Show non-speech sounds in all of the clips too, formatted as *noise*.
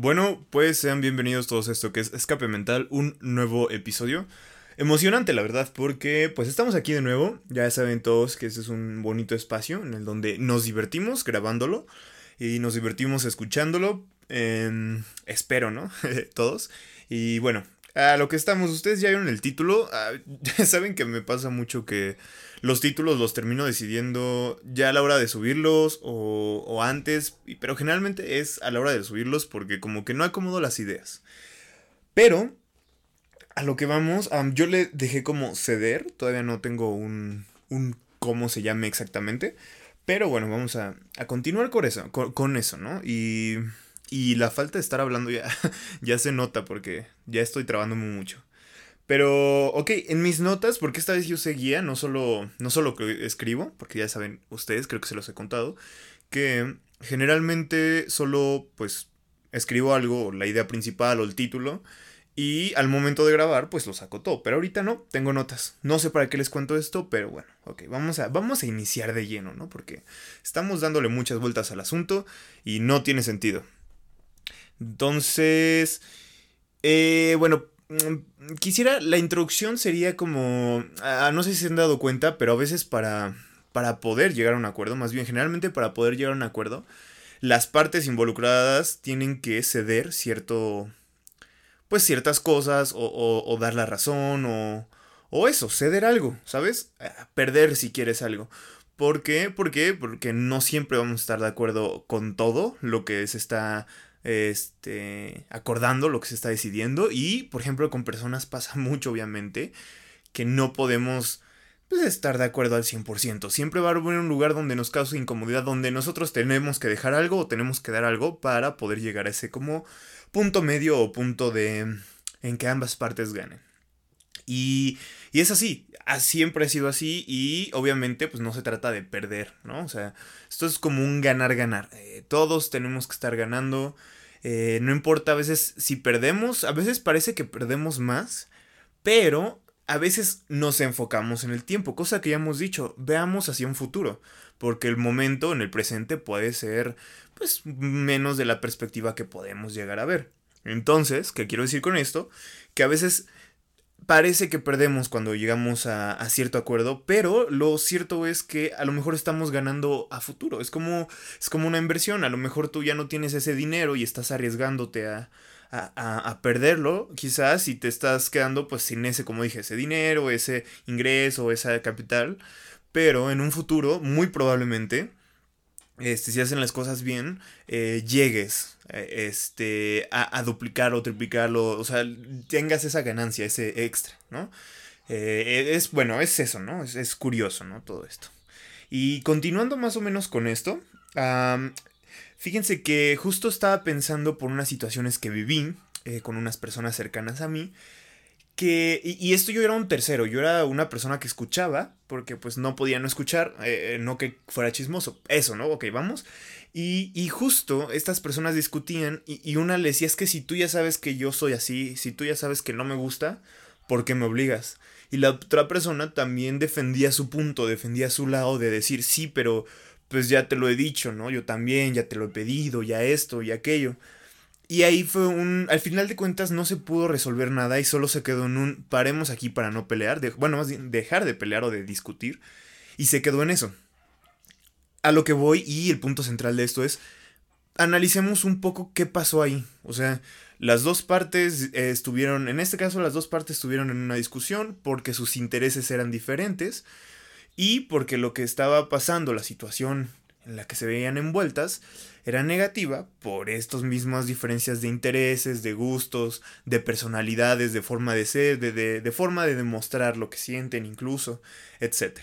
Bueno, pues sean bienvenidos todos a esto que es Escape Mental, un nuevo episodio. Emocionante, la verdad, porque pues estamos aquí de nuevo. Ya saben todos que este es un bonito espacio en el donde nos divertimos grabándolo y nos divertimos escuchándolo. Em, espero, ¿no? *laughs* todos. Y bueno, a lo que estamos, ustedes ya vieron el título. Ah, *laughs* ya saben que me pasa mucho que los títulos los termino decidiendo ya a la hora de subirlos o, antes, pero generalmente es a la hora de subirlos porque como que no acomodo las ideas. Pero, a lo que vamos, yo le dejé como ceder, todavía no tengo un, un cómo se llame exactamente, pero bueno, vamos a, a continuar con eso, con, eso, ¿no? Y, y la falta de estar hablando ya, *laughs* ya se nota porque ya estoy trabándome mucho. Pero, ok, en mis notas, porque esta vez yo seguía, no solo, no solo escribo, porque ya saben ustedes, creo que se los he contado, que generalmente solo, pues, escribo algo, la idea principal o el título, y al momento de grabar, pues lo saco todo. Pero ahorita no, tengo notas. No sé para qué les cuento esto, pero bueno, ok, vamos a, vamos a iniciar de lleno, ¿no? Porque estamos dándole muchas vueltas al asunto y no tiene sentido. Entonces, eh, bueno, quisiera, la introducción sería como, ah, no sé si se han dado cuenta, pero a veces para, para poder llegar a un acuerdo, más bien generalmente para poder llegar a un acuerdo, las partes involucradas tienen que ceder cierto, pues ciertas cosas o, o, dar la razón o, o eso, ceder algo, ¿sabes? Ah, perder si quieres algo. ¿Por qué? ¿Por qué? Porque no siempre vamos a estar de acuerdo con todo lo que se está este, acordando lo que se está decidiendo. Y, por ejemplo, con personas pasa *laughs* mucho, obviamente, que no podemos pues, estar de acuerdo al 100%. Siempre va a haber un lugar donde nos causa incomodidad, donde nosotros tenemos que dejar algo o tenemos que dar algo para poder llegar a ese como punto medio o punto de en que ambas partes ganen. Y, y es así, siempre ha sido así y obviamente pues no se trata de perder, ¿no? O sea, esto es como un ganar-ganar. Eh, todos tenemos que estar ganando. Eh, no importa a veces si perdemos, a veces parece que perdemos más, pero a veces nos enfocamos en el tiempo, cosa que ya hemos dicho, veamos hacia un futuro, porque el momento en el presente puede ser pues menos de la perspectiva que podemos llegar a ver. Entonces, ¿qué quiero decir con esto? Que a veces parece que perdemos cuando llegamos a, cierto acuerdo, pero lo cierto es que a lo mejor estamos ganando a futuro. Es como, es como una inversión. A lo mejor tú ya no tienes ese dinero y estás arriesgándote a, a, perderlo, quizás, si te estás quedando pues sin ese, como dije, ese dinero, ese ingreso, esa capital. Pero en un futuro, muy probablemente, este, si hacen las cosas bien, eh, llegues eh, este, a, duplicar o triplicarlo, o sea, tengas esa ganancia, ese extra, ¿no? Eh, es, bueno, es eso, ¿no? Es, curioso, ¿no? Todo esto. Y continuando más o menos con esto, fíjense que justo estaba pensando por unas situaciones que viví con unas personas cercanas a mí, que, y, esto yo era un tercero, yo era una persona que escuchaba, porque pues no podía no escuchar, eh, no que fuera chismoso, eso, ¿no? Ok, vamos. Y, y justo estas personas discutían y, una le decía, es que si tú ya sabes que yo soy así, si tú ya sabes que no me gusta, ¿por qué me obligas? Y la otra persona también defendía su punto, defendía su lado de decir, sí, pero pues ya te lo he dicho, ¿no? Yo también, ya te lo he pedido, ya esto, y aquello. Y ahí fue un... Al final de cuentas no se pudo resolver nada y solo se quedó en un paremos aquí para no pelear. bueno, más bien dejar de pelear o de discutir. Y se quedó en eso. A lo que voy y el punto central de esto es... Analicemos un poco qué pasó ahí. O sea, las dos partes eh, estuvieron... En este caso las dos partes estuvieron en una discusión porque sus intereses eran diferentes. Y porque lo que estaba pasando, la situación la que se veían envueltas, era negativa por estas mismas diferencias de intereses, de gustos, de personalidades, de forma de ser, de, forma de demostrar lo que sienten incluso, etc.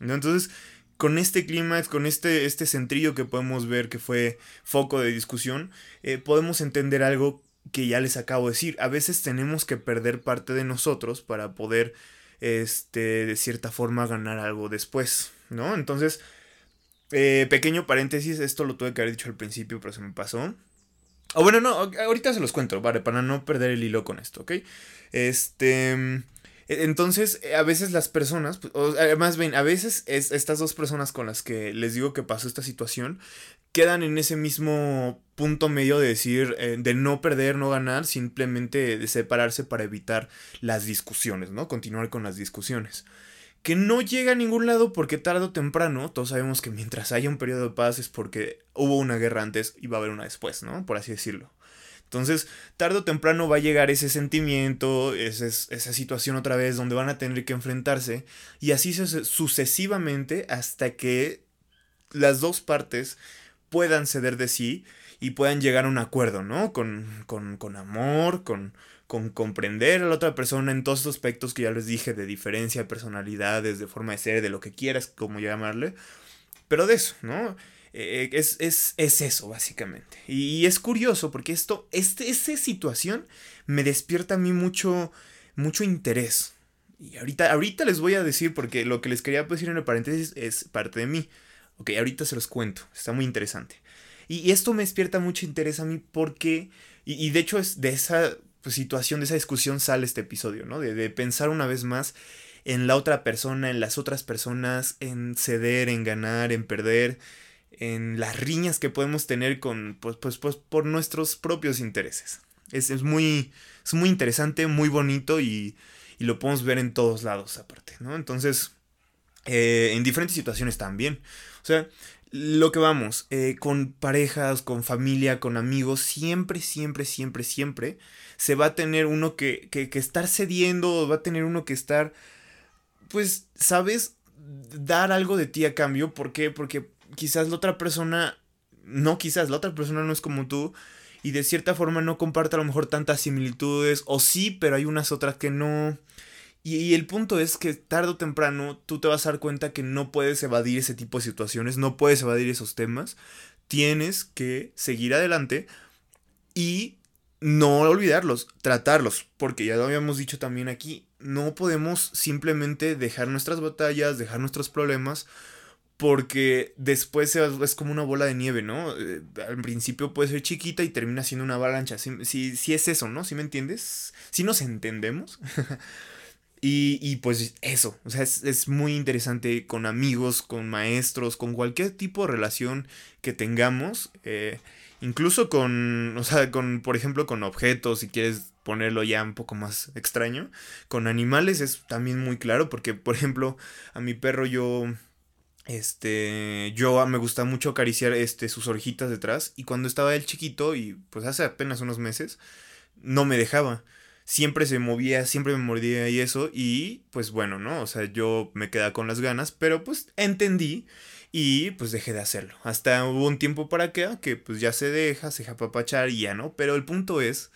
Entonces, con este clímax, con este, este centrillo que podemos ver que fue foco de discusión, eh, podemos entender algo que ya les acabo de decir. A veces tenemos que perder parte de nosotros para poder, este, de cierta forma, ganar algo después, ¿no? Entonces, eh, pequeño paréntesis, esto lo tuve que haber dicho al principio, pero se me pasó. O bueno, no, ahorita se los cuento, vale, para no perder el hilo con esto, ¿ok? Este... E, entonces, a veces las personas, pues, o, más bien, a veces es, estas dos personas con las que les digo que pasó esta situación, quedan en ese mismo punto medio de decir, eh, de no perder, no ganar, simplemente de separarse para evitar las discusiones, ¿no? Continuar con las discusiones. Que no llega a ningún lado porque tarde o temprano, todos sabemos que mientras haya un periodo de paz es porque hubo una guerra antes y va a haber una después, ¿no? Por así decirlo. Entonces, tarde o temprano va a llegar ese sentimiento, esa situación otra vez donde van a tener que enfrentarse y así sucesivamente hasta que las dos partes puedan ceder de sí y puedan llegar a un acuerdo, ¿no? Con, amor, con, con comprender a la otra persona en todos estos aspectos que ya les dije, de diferencia, de personalidades, de forma de ser, de lo que quieras, como llamarle. Pero de eso, ¿no? Eh, es, es, es, eso, básicamente. Y, es curioso porque esto, este, esta situación me despierta a mí mucho, mucho interés. Y ahorita, ahorita les voy a decir, porque lo que les quería decir en el paréntesis es parte de mí. Ok, ahorita se los cuento, está muy interesante. Y, esto me despierta mucho interés a mí porque, y, de hecho es de esa pues, situación, de esa discusión sale este episodio, ¿no? De, de, pensar una vez más en la otra persona, en las otras personas, en ceder, en ganar, en perder, en las riñas que podemos tener con, pues, pues, pues por nuestros propios intereses. Es, es, muy, es muy interesante, muy bonito y, y, lo podemos ver en todos lados aparte, ¿no? Entonces, eh, en diferentes situaciones también. O sea, lo que vamos, eh, con parejas, con familia, con amigos, siempre, siempre, siempre, siempre se va a tener uno que, que, que estar cediendo, va a tener uno que estar, pues, ¿sabes? Dar algo de ti a cambio. ¿Por qué? Porque quizás la otra persona, no quizás, la otra persona no es como tú y de cierta forma no comparte a lo mejor tantas similitudes, o sí, pero hay unas otras que no. Y, el punto es que tarde o temprano tú te vas a dar cuenta que no puedes evadir ese tipo de situaciones, no puedes evadir esos temas, tienes que seguir adelante y no olvidarlos, tratarlos, porque ya lo habíamos dicho también aquí, no podemos simplemente dejar nuestras batallas, dejar nuestros problemas, porque después es como una bola de nieve, ¿no? Eh, al principio puede ser chiquita y termina siendo una avalancha. Si, si, es eso, ¿no? ¿Sí me entiendes? Si nos entendemos. *laughs* y, y, pues eso, o sea, es, es, muy interesante con amigos, con maestros, con cualquier tipo de relación que tengamos. Eh, incluso con, o sea, con, por ejemplo, con objetos, si quieres ponerlo ya un poco más extraño. Con animales es también muy claro, porque, por ejemplo, a mi perro yo este, yo me gusta mucho acariciar este, sus orejitas detrás y cuando estaba él chiquito y pues hace apenas unos meses, no me dejaba. Siempre se movía, siempre me mordía y eso y pues bueno, ¿no? O sea, yo me quedaba con las ganas, pero pues entendí y pues dejé de hacerlo. Hasta hubo un tiempo para que pues ya se deja, se deja papachar y ya, ¿no? Pero el punto es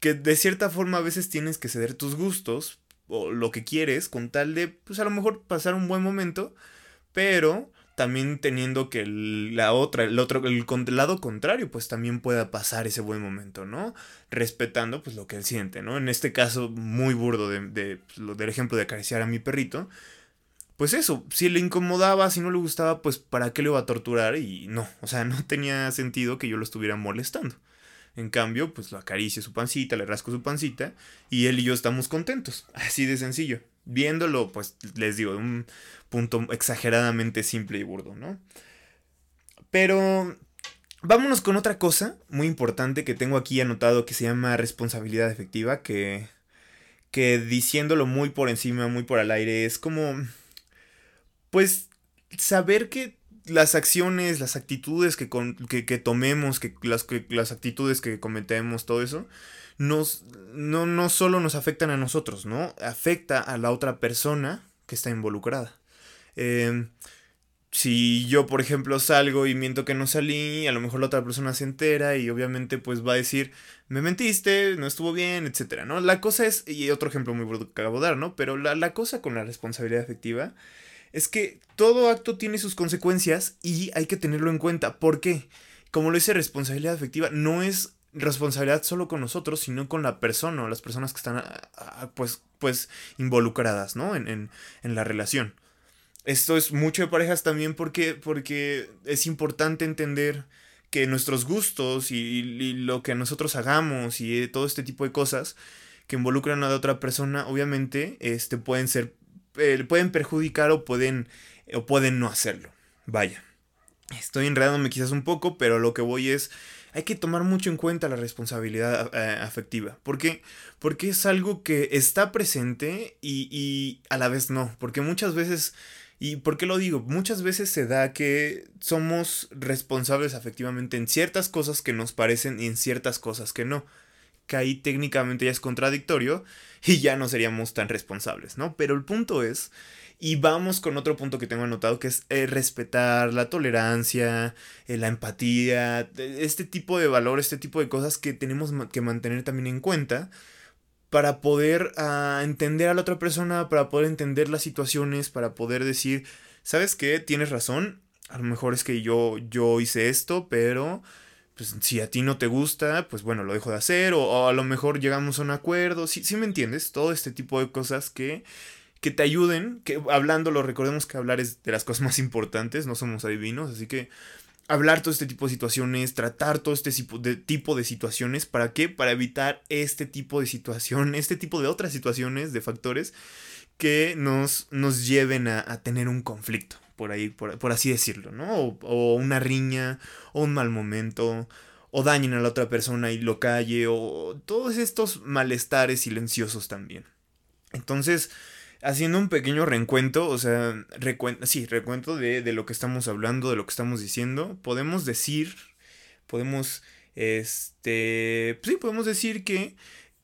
que de cierta forma a veces tienes que ceder tus gustos o lo que quieres con tal de pues a lo mejor pasar un buen momento pero también teniendo que la otra, el otro, el, lado contrario, pues también pueda pasar ese buen momento, ¿no? Respetando pues lo que él siente, ¿no? En este caso muy burdo de, de pues, del ejemplo de acariciar a mi perrito, pues eso, si le incomodaba, si no le gustaba, pues para qué le iba a torturar y no, o sea, *laughs* no tenía sentido que yo lo estuviera molestando. En cambio, pues lo acaricio su pancita, le rasco su pancita y él y yo estamos contentos, *laughs* así de sencillo. Viéndolo, pues les digo, un punto exageradamente simple y burdo, ¿no? Pero vámonos con otra cosa muy importante que tengo aquí anotado que se llama responsabilidad efectiva, que, que diciéndolo muy por encima, muy por al aire, es como, pues, saber que las acciones, las actitudes que, que, tomemos, que las, que las actitudes que cometemos, todo eso, no, no solo nos afectan a nosotros, ¿no? Afecta a la otra persona que está involucrada. Em, si yo, por ejemplo, salgo y miento que no salí, a lo mejor la otra persona se entera y obviamente pues va a decir, me mentiste, no estuvo bien, etcétera, ¿no? La cosa es, y otro ejemplo muy bueno que acabo de dar, ¿no? Pero la, la cosa con la responsabilidad efectiva es que todo acto tiene sus consecuencias y hay que tenerlo en cuenta. ¿Por qué? Como lo dice responsabilidad efectiva, no es responsabilidad solo con nosotros, sino con la persona o las personas que están pues, pues involucradas, ¿no? En, en, en la relación. Esto es mucho de parejas también porque, porque es importante entender que nuestros gustos y, lo que nosotros hagamos y todo este tipo de cosas, que involucran a la otra persona, obviamente, este, pueden ser, eh, pueden perjudicar o pueden, o pueden no hacerlo. Vaya. Estoy enredándome quizás un poco, pero lo que voy es, hay que tomar mucho en cuenta la responsabilidad afectiva. ¿Por qué? Porque es algo que está presente y, y a la vez no. Porque muchas veces ¿Y por qué lo digo? Muchas veces se da que somos responsables afectivamente en ciertas cosas que nos parecen y en ciertas cosas que no. Que ahí técnicamente ya es contradictorio y ya no seríamos tan responsables, ¿no? Pero el punto es, y vamos con otro punto que tengo anotado, que es eh, respetar la tolerancia, eh, la empatía, este tipo de valor, este tipo de cosas que tenemos que mantener también en cuenta para poder uh, entender a la otra persona, para poder entender las situaciones, para poder decir, ¿sabes qué? Tienes razón, a lo mejor es que yo, yo hice esto, pero pues si a ti no te gusta, pues bueno, lo dejo de hacer, o, a lo mejor llegamos a un acuerdo, ¿sí, sí me entiendes? Todo este tipo de cosas que, que te ayuden, que hablándolo, recordemos que hablar es de las cosas más importantes, no somos adivinos, así que hablar todo este tipo de situaciones, tratar todo este tipo de, tipo de situaciones. ¿Para qué? Para evitar este tipo de situación, este tipo de otras situaciones, de factores que nos, nos lleven a, tener un conflicto, por ahí, por, así decirlo, ¿no? O, o, una riña, o un mal momento, o dañen a la otra persona y lo calle, o todos estos malestares silenciosos también. Entonces, haciendo un pequeño reencuentro, o sea, sí, recuento de, de, lo que estamos hablando, de lo que estamos diciendo, podemos decir, podemos, este, sí, podemos decir que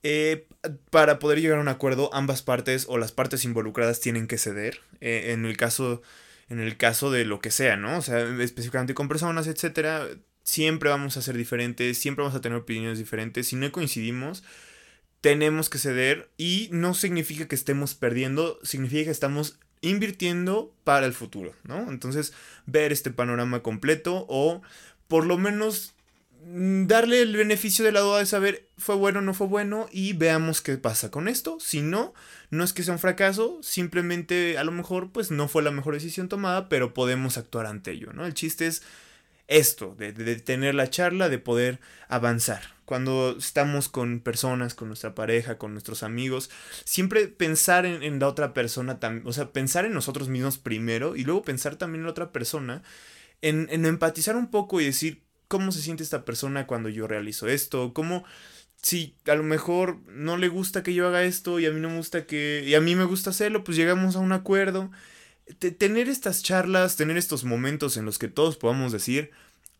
eh, para poder llegar a un acuerdo, ambas partes o las partes involucradas tienen que ceder, eh, en el caso, en el caso de lo que sea, ¿no? O sea, específicamente con personas, etcétera, siempre vamos a ser diferentes, siempre vamos a tener opiniones diferentes, si no coincidimos, tenemos que ceder y no significa que estemos perdiendo, significa que estamos invirtiendo para el futuro, ¿no? Entonces, ver este panorama completo o por lo menos mm, darle el beneficio de la duda de saber fue bueno o no fue bueno y veamos qué pasa con esto. Si no, no es que sea un fracaso, simplemente a lo mejor pues no fue la mejor decisión tomada, pero podemos actuar ante ello. El chiste es esto, de, de tener la charla, de poder avanzar cuando estamos con personas, con nuestra pareja, con nuestros amigos, siempre pensar en, la otra persona o sea, pensar en nosotros mismos primero y luego pensar también en la otra persona, en, en empatizar un poco y decir cómo se siente esta persona cuando yo realizo esto, cómo si a lo mejor no le gusta que yo haga esto y a mí no me gusta que y a mí me gusta hacerlo, pues llegamos a un acuerdo. tener estas charlas, tener estos momentos en los que todos podamos decir,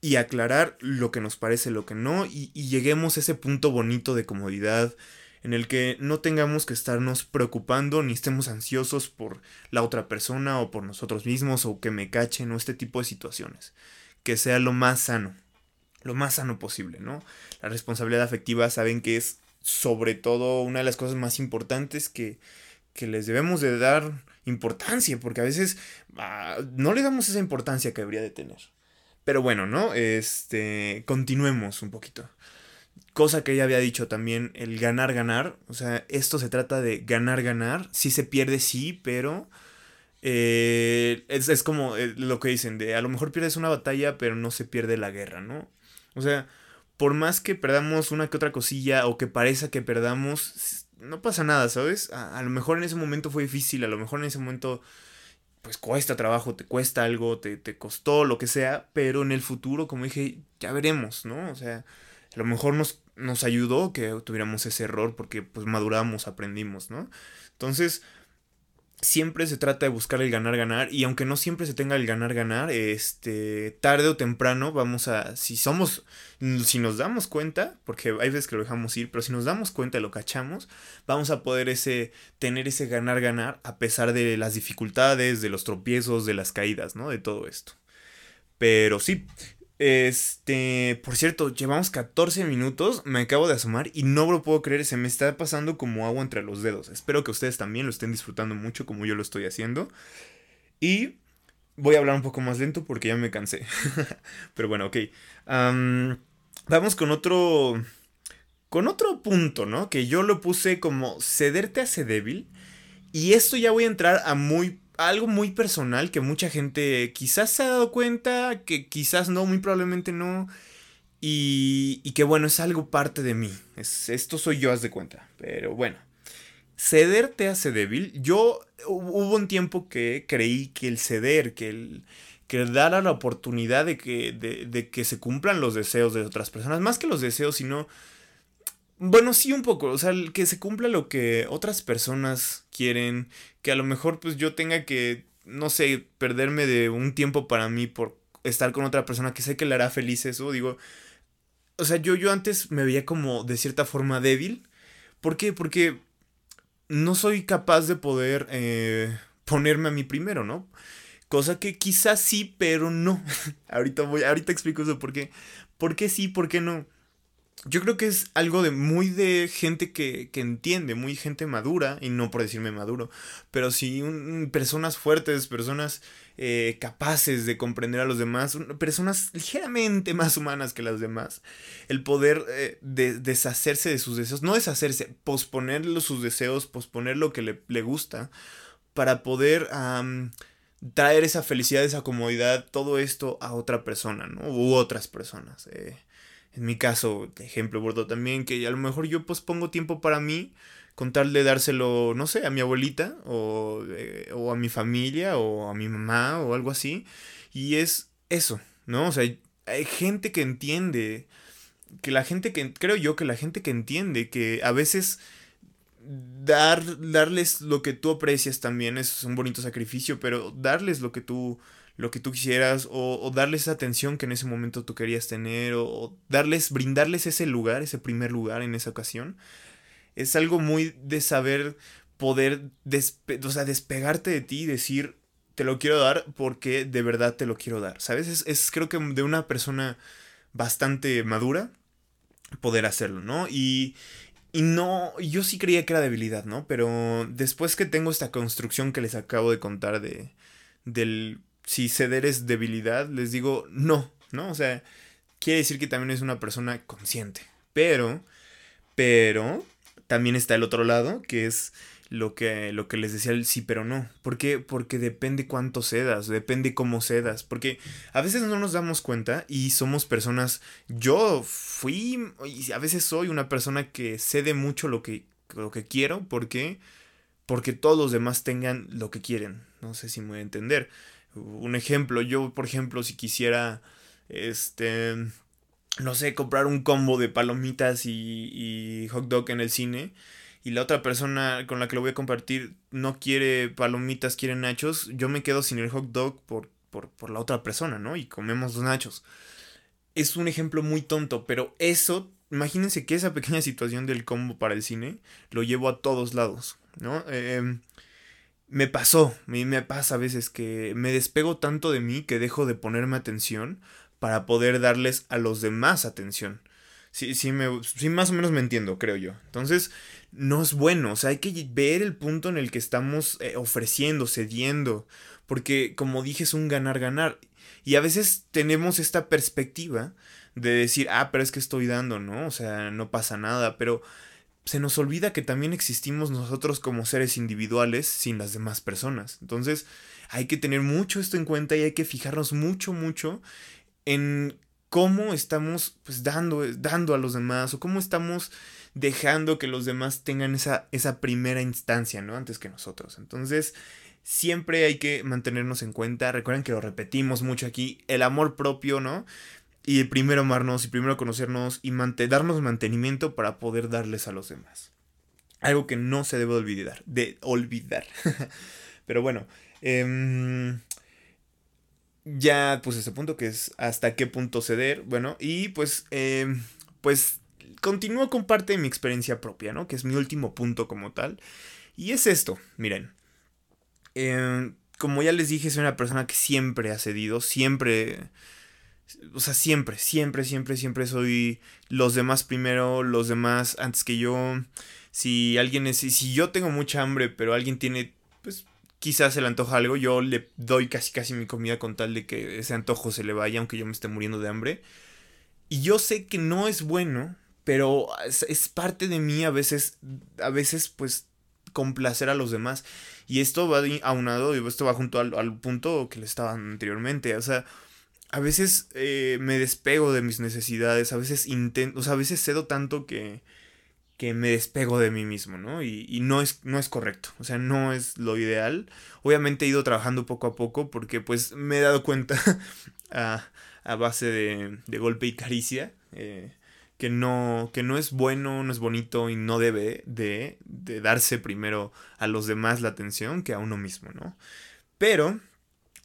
y aclarar lo que nos parece, lo que no, y, lleguemos a ese punto bonito de comodidad en el que no tengamos que estarnos preocupando ni estemos ansiosos por la otra persona o por nosotros mismos o que me cachen o este tipo de situaciones. Que sea lo más sano, lo más sano posible, ¿no? La responsabilidad afectiva saben que es sobre todo una de las cosas más importantes que, que les debemos de dar importancia, porque a veces ah, no le damos esa importancia que debería de tener. Pero bueno, ¿no? Este, continuemos un poquito. Cosa que ella había dicho también, el ganar, ganar. O sea, esto se trata de ganar, ganar. Si se pierde, sí, pero... Eh, es, como eh, lo que dicen, de a lo mejor pierdes una batalla, pero no se pierde la guerra, ¿no? O sea, por más que perdamos una que otra cosilla o que parezca que perdamos, no pasa nada, ¿sabes? A, a lo mejor en ese momento fue difícil, a lo mejor en ese momento pues cuesta trabajo, te cuesta algo, te, te, costó, lo que sea, pero en el futuro, como dije, ya veremos, ¿no? O sea, a lo mejor nos, nos ayudó que tuviéramos ese error porque pues maduramos, aprendimos, ¿no? Entonces, siempre se trata de buscar el ganar ganar y aunque no siempre se tenga el ganar ganar, este tarde o temprano vamos a si somos si nos damos cuenta, porque hay veces que lo dejamos ir, pero si nos damos cuenta y lo cachamos, vamos a poder ese tener ese ganar ganar a pesar de las dificultades, de los tropiezos, de las caídas, ¿no? De todo esto. Pero sí, este, por cierto, llevamos 14 minutos, me acabo de asomar y no lo puedo creer, se me está pasando como agua entre los dedos. Espero que ustedes también lo estén disfrutando mucho como yo lo estoy haciendo. Y voy a hablar un poco más lento porque ya me cansé. *laughs* Pero bueno, ok. vamos con otro... Con otro punto, ¿no? Que yo lo puse como cederte hace débil. Y esto ya voy a entrar a muy algo muy personal que mucha gente quizás se ha dado cuenta, que quizás no, muy probablemente no. Y, y que bueno, es algo parte de mí. Es, esto soy yo, haz de cuenta. Pero bueno. Ceder te hace débil. Yo hubo un tiempo que creí que el ceder, que el, que dar la oportunidad de que, de, de que se cumplan los deseos de otras personas, más que los deseos, sino... Bueno, sí, un poco. O sea, que se cumpla lo que otras personas quieren. Que a lo mejor pues yo tenga que, no sé, perderme de un tiempo para mí por estar con otra persona que sé que le hará feliz eso. Digo, o sea, yo, yo antes me veía como de cierta forma débil. ¿Por qué? Porque no soy capaz de poder eh, ponerme a mí primero, ¿no? Cosa que quizás sí, pero no. *laughs* ahorita voy, ahorita explico eso por qué. ¿Por qué sí, por qué no? Yo creo que es algo de muy de gente que, que entiende, muy gente madura, y no por decirme maduro, pero sí un, personas fuertes, personas eh, capaces de comprender a los demás, personas ligeramente más humanas que las demás. El poder eh, de, deshacerse de sus deseos, no deshacerse, posponer sus deseos, posponer lo que le, le gusta, para poder traer esa felicidad, esa comodidad, todo esto a otra persona, ¿no? U otras personas. Eh en mi caso, ejemplo bordo también, que a lo mejor yo pues pongo tiempo para mí, con tal de dárselo, no sé, a mi abuelita, o, eh, o a mi familia, o a mi mamá, o algo así. Y es eso, ¿no? O sea, hay, gente que entiende, que la gente que, creo yo que la gente que entiende que a veces dar, darles lo que tú aprecias también es un bonito sacrificio, pero darles lo que tú lo que tú quisieras o, darles esa atención que en ese momento tú querías tener o, darles, brindarles ese lugar, ese primer lugar en esa ocasión. Es algo muy de saber poder o sea, despegarte de ti y decir, te lo quiero dar porque de verdad te lo quiero dar. ¿Sabes? Es, es creo que de una persona bastante madura poder hacerlo, ¿no? Y, y no, yo sí creía que era debilidad, ¿no? Pero después que tengo esta construcción que les acabo de contar de, del si ceder es debilidad, les digo no, ¿no? O sea, quiere decir que también es una persona consciente. Pero, pero, también está el otro lado, que es lo que, lo que les decía el sí pero no. ¿Por qué? Porque depende cuánto cedas, depende cómo cedas. Porque a veces no nos damos cuenta y somos personas, yo fui, y a veces soy una persona que cede mucho lo que, lo que quiero. ¿Por qué? Porque todos los demás tengan lo que quieren. No sé si me voy a entender. Un ejemplo, yo por ejemplo si quisiera, este, no sé, comprar un combo de palomitas y, y hot dog en el cine y la otra persona con la que lo voy a compartir no quiere palomitas, quiere nachos, yo me quedo sin el hot dog por, por, por la otra persona, ¿no? Y comemos los nachos. Es un ejemplo muy tonto, pero eso, imagínense que esa pequeña situación del combo para el cine lo llevo a todos lados, ¿no? Eh, me pasó, a mí me pasa a veces que me despego tanto de mí que dejo de ponerme atención para poder darles a los demás atención. Sí, sí, me, sí, más o menos me entiendo, creo yo. Entonces, no es bueno, o sea, hay que ver el punto en el que estamos eh, ofreciendo, cediendo, porque como dije es un ganar-ganar. Y a veces tenemos esta perspectiva de decir, ah, pero es que estoy dando, ¿no? O sea, no pasa nada, pero se nos olvida que también existimos nosotros como seres individuales sin las demás personas. Entonces hay que tener mucho esto en cuenta y hay que fijarnos mucho, mucho en cómo estamos pues dando, dando a los demás o cómo estamos dejando que los demás tengan esa, esa primera instancia, ¿no? Antes que nosotros. Entonces, siempre hay que mantenernos en cuenta. Recuerden que lo repetimos mucho aquí, el amor propio, ¿no? Y primero amarnos y primero conocernos y darnos mantenimiento para poder darles a los demás. Algo que no se debe olvidar, de olvidar. *laughs* Pero bueno, em, ya pues ese punto que es hasta qué punto ceder, bueno, y pues, em, pues continúo con parte de mi experiencia propia, ¿no? Que es mi último punto como tal. Y es esto, miren. Em, como ya les dije, soy una persona que siempre ha cedido, siempre o sea, siempre, siempre, siempre, siempre soy los demás primero, los demás antes que yo. Si alguien es, si yo tengo mucha hambre, pero alguien tiene, pues quizás se le antoja algo, yo le doy casi casi mi comida con tal de que ese antojo se le vaya, aunque yo me esté muriendo de hambre. Y yo sé que no es bueno, pero es, parte de mí a veces, a veces pues complacer a los demás. Y esto va aunado, esto va junto al, al punto que le estaba anteriormente. O sea, a veces eh, me despego de mis necesidades, a veces intento, o sea, a veces cedo tanto que, que me despego de mí mismo, ¿no? Y, no, es, no es correcto, o sea, no es lo ideal. Obviamente he ido trabajando poco a poco porque pues me he dado cuenta *laughs* a, a base de, de, golpe y caricia eh, que, no, que no es bueno, no es bonito y no debe de, de darse primero a los demás la atención que a uno mismo, ¿no? Pero...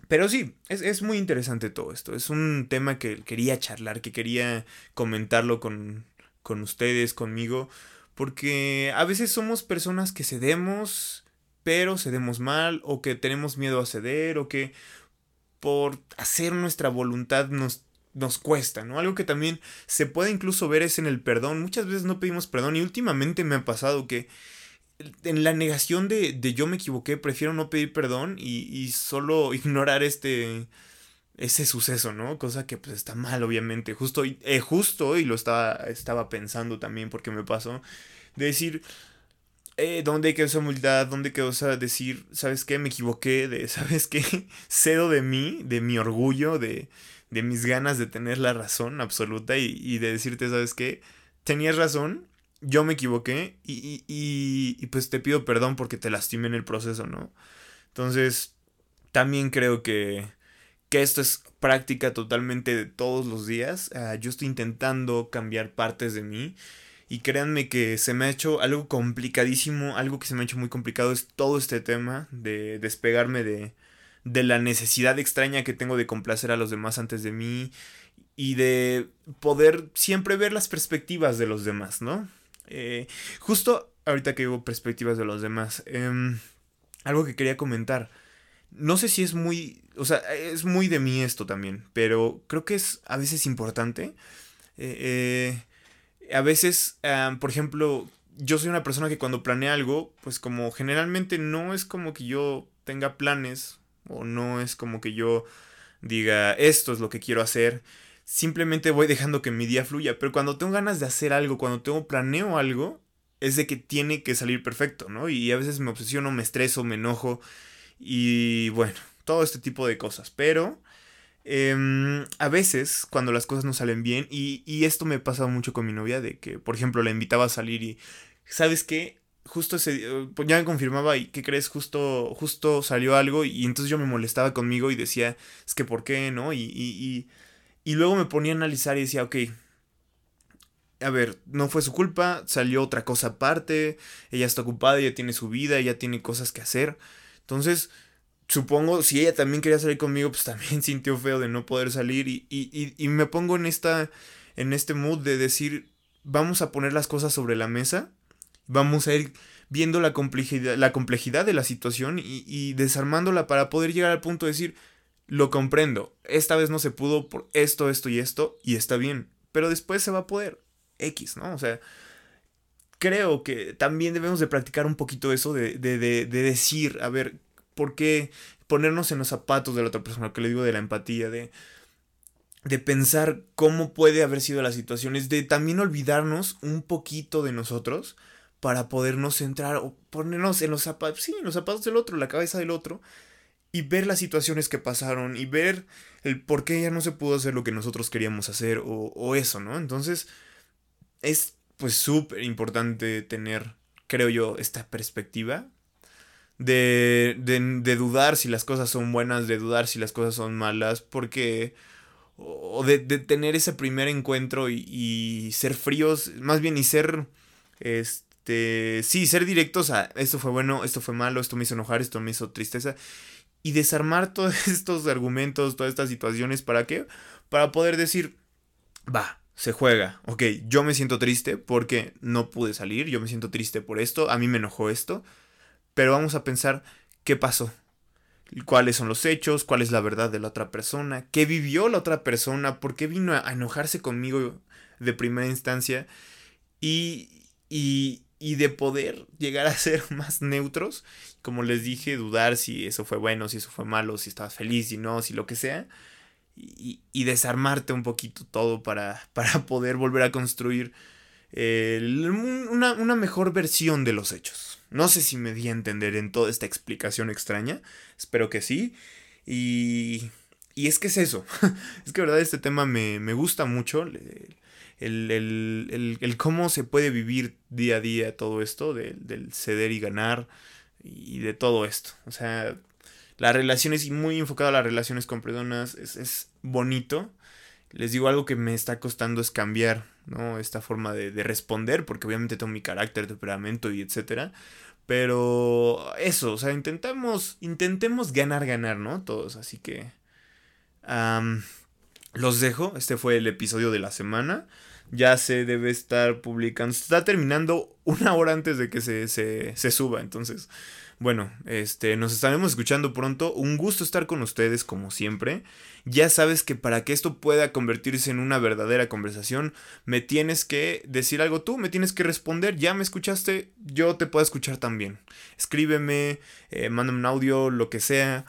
Pero sí, es, es, muy interesante todo esto. Es un tema que quería charlar, que quería comentarlo con, con ustedes, conmigo, porque a veces somos personas que cedemos, pero cedemos mal, o que tenemos miedo a ceder, o que por hacer nuestra voluntad nos, nos cuesta, ¿no? Algo que también se puede incluso ver es en el perdón. Muchas veces no pedimos perdón y últimamente me ha pasado que en la negación de, de yo me equivoqué, prefiero no pedir perdón y, y solo *laughs* ignorar este ese suceso, ¿no? Cosa que pues está mal, obviamente. Justo, eh, justo y lo estaba, estaba pensando también porque me pasó. De decir, eh, ¿dónde quedó esa humildad? ¿Dónde quedó esa decir, ¿sabes qué? Me equivoqué, de, *laughs* ¿sabes qué? Cedo de mí, de mi orgullo, de, de mis ganas de tener la razón absoluta y, y de decirte, ¿sabes qué? Tenías razón, yo me equivoqué y, y, y, pues te pido perdón porque te lastimé en el proceso, ¿no? Entonces, también creo que que esto es práctica totalmente de todos los días. Uh, yo estoy intentando cambiar partes de mí. Y créanme que se me ha hecho algo complicadísimo, algo que se me ha hecho muy complicado es todo este tema de despegarme de, de la necesidad extraña que tengo de complacer a los demás antes de mí y de poder siempre ver las perspectivas de los demás, ¿no? Eh, justo ahorita que digo perspectivas de los demás, eh, algo que quería comentar no sé si es muy, o sea, es muy de mí esto también, pero creo que es a veces importante. Eh, eh, a veces, por ejemplo, yo soy una persona que cuando planea algo, pues como generalmente no es como que yo tenga planes o no es como que yo diga esto es lo que quiero hacer. Simplemente voy dejando que mi día fluya, pero cuando tengo ganas de hacer algo, cuando tengo planeo algo, es de que tiene que salir perfecto, ¿no? Y a veces me obsesiono, me estreso, me enojo y bueno, todo este tipo de cosas. Pero eh, a veces, cuando las cosas no salen bien, y, y esto me pasa mucho con mi novia, de que, por ejemplo, la invitaba a salir y, ¿sabes qué? Justo ese pues ya me confirmaba y ¿qué crees? Justo, justo salió algo y entonces yo me molestaba conmigo y decía, es que ¿por qué? ¿No? Y, y, y luego me ponía a analizar y decía, ok, a ver, no fue su culpa, salió otra cosa aparte, ella está ocupada, ella tiene su vida, ella tiene cosas que hacer. Entonces, supongo, si ella también quería salir conmigo, pues también *laughs* sintió feo de no poder salir. Y, y, y, me pongo en esta. en este mood de decir. Vamos a poner las cosas sobre la mesa. Vamos a ir viendo la complejidad, la complejidad de la situación y, y desarmándola para poder llegar al punto de decir. Lo comprendo. Esta vez no se pudo por esto, esto y esto. Y está bien. Pero después se va a poder. X, ¿no? O sea creo que también debemos de practicar un poquito eso de, de, de, de, decir, a ver, ¿por qué ponernos en los zapatos de la otra persona? Que le digo de la empatía, de, de pensar cómo puede haber sido la situación, es de también olvidarnos un poquito de nosotros para podernos centrar o ponernos en los zapatos, sí, en los zapatos del otro, la cabeza del otro, y ver las situaciones que pasaron y ver el por qué ya no se pudo hacer lo que nosotros queríamos hacer o, eso, ¿no? Entonces, es pues súper importante tener, creo yo, esta perspectiva de, de, dudar si las cosas son buenas, de dudar si las cosas son malas, porque... o de, de tener ese primer encuentro y, y, ser fríos, más bien y ser... Este... Sí, ser directos a esto fue bueno, esto fue malo, esto me hizo enojar, esto me hizo tristeza. Y desarmar *laughs* todos estos argumentos, todas estas situaciones, ¿para qué? Para poder decir, va, se juega. Ok, yo me siento triste porque no pude salir, yo me siento triste por esto, a mí me enojó esto, pero vamos a pensar qué pasó, cuáles son los hechos, cuál es la verdad de la otra persona, qué vivió la otra persona, por qué vino a enojarse conmigo de primera instancia y, y, y de poder llegar a ser *laughs* más neutros, como les dije, dudar si eso fue bueno, si eso fue malo, si estabas feliz, si no, si lo que sea y, y desarmarte un poquito todo para, *laughs* para poder volver a construir eh, una, una, mejor versión de los hechos. No sé si me di a entender en toda esta explicación extraña, espero que sí. Y, y es que es eso. *laughs* es que, verdad, este tema me, gusta mucho. El, el, cómo se puede vivir día a día todo esto, del ceder y ganar y de todo esto. O sea, las relaciones, muy enfocado a las relaciones con personas, es, es bonito. Les digo algo que me está costando es cambiar, ¿no? Esta forma de, de responder, porque obviamente tengo mi carácter, temperamento y etcétera. Pero eso, o sea, intentamos, intentemos ganar, ganar, ¿no? Todos, así que... los dejo, este fue el episodio de la semana. Ya se debe estar publicando, está terminando una hora antes de que se, se, se suba, entonces... Bueno, este, nos estaremos escuchando pronto. Un gusto estar con ustedes como siempre. Ya sabes que para que esto pueda convertirse en una verdadera conversación, me tienes que decir algo tú, me tienes que responder. Ya me escuchaste, yo te puedo escuchar también. Escríbeme, eh, mándame un audio, lo que sea.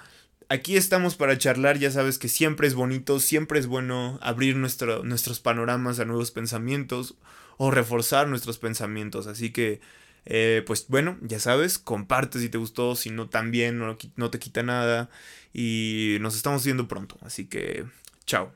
Aquí estamos para charlar, ya sabes que siempre es bonito, siempre es bueno abrir nuestros panoramas a nuevos pensamientos o reforzar nuestros pensamientos. Así que eh, pues bueno, ya sabes, comparte si te gustó, si no también, no, no te quita nada. Y nos estamos viendo pronto. Así que, chao.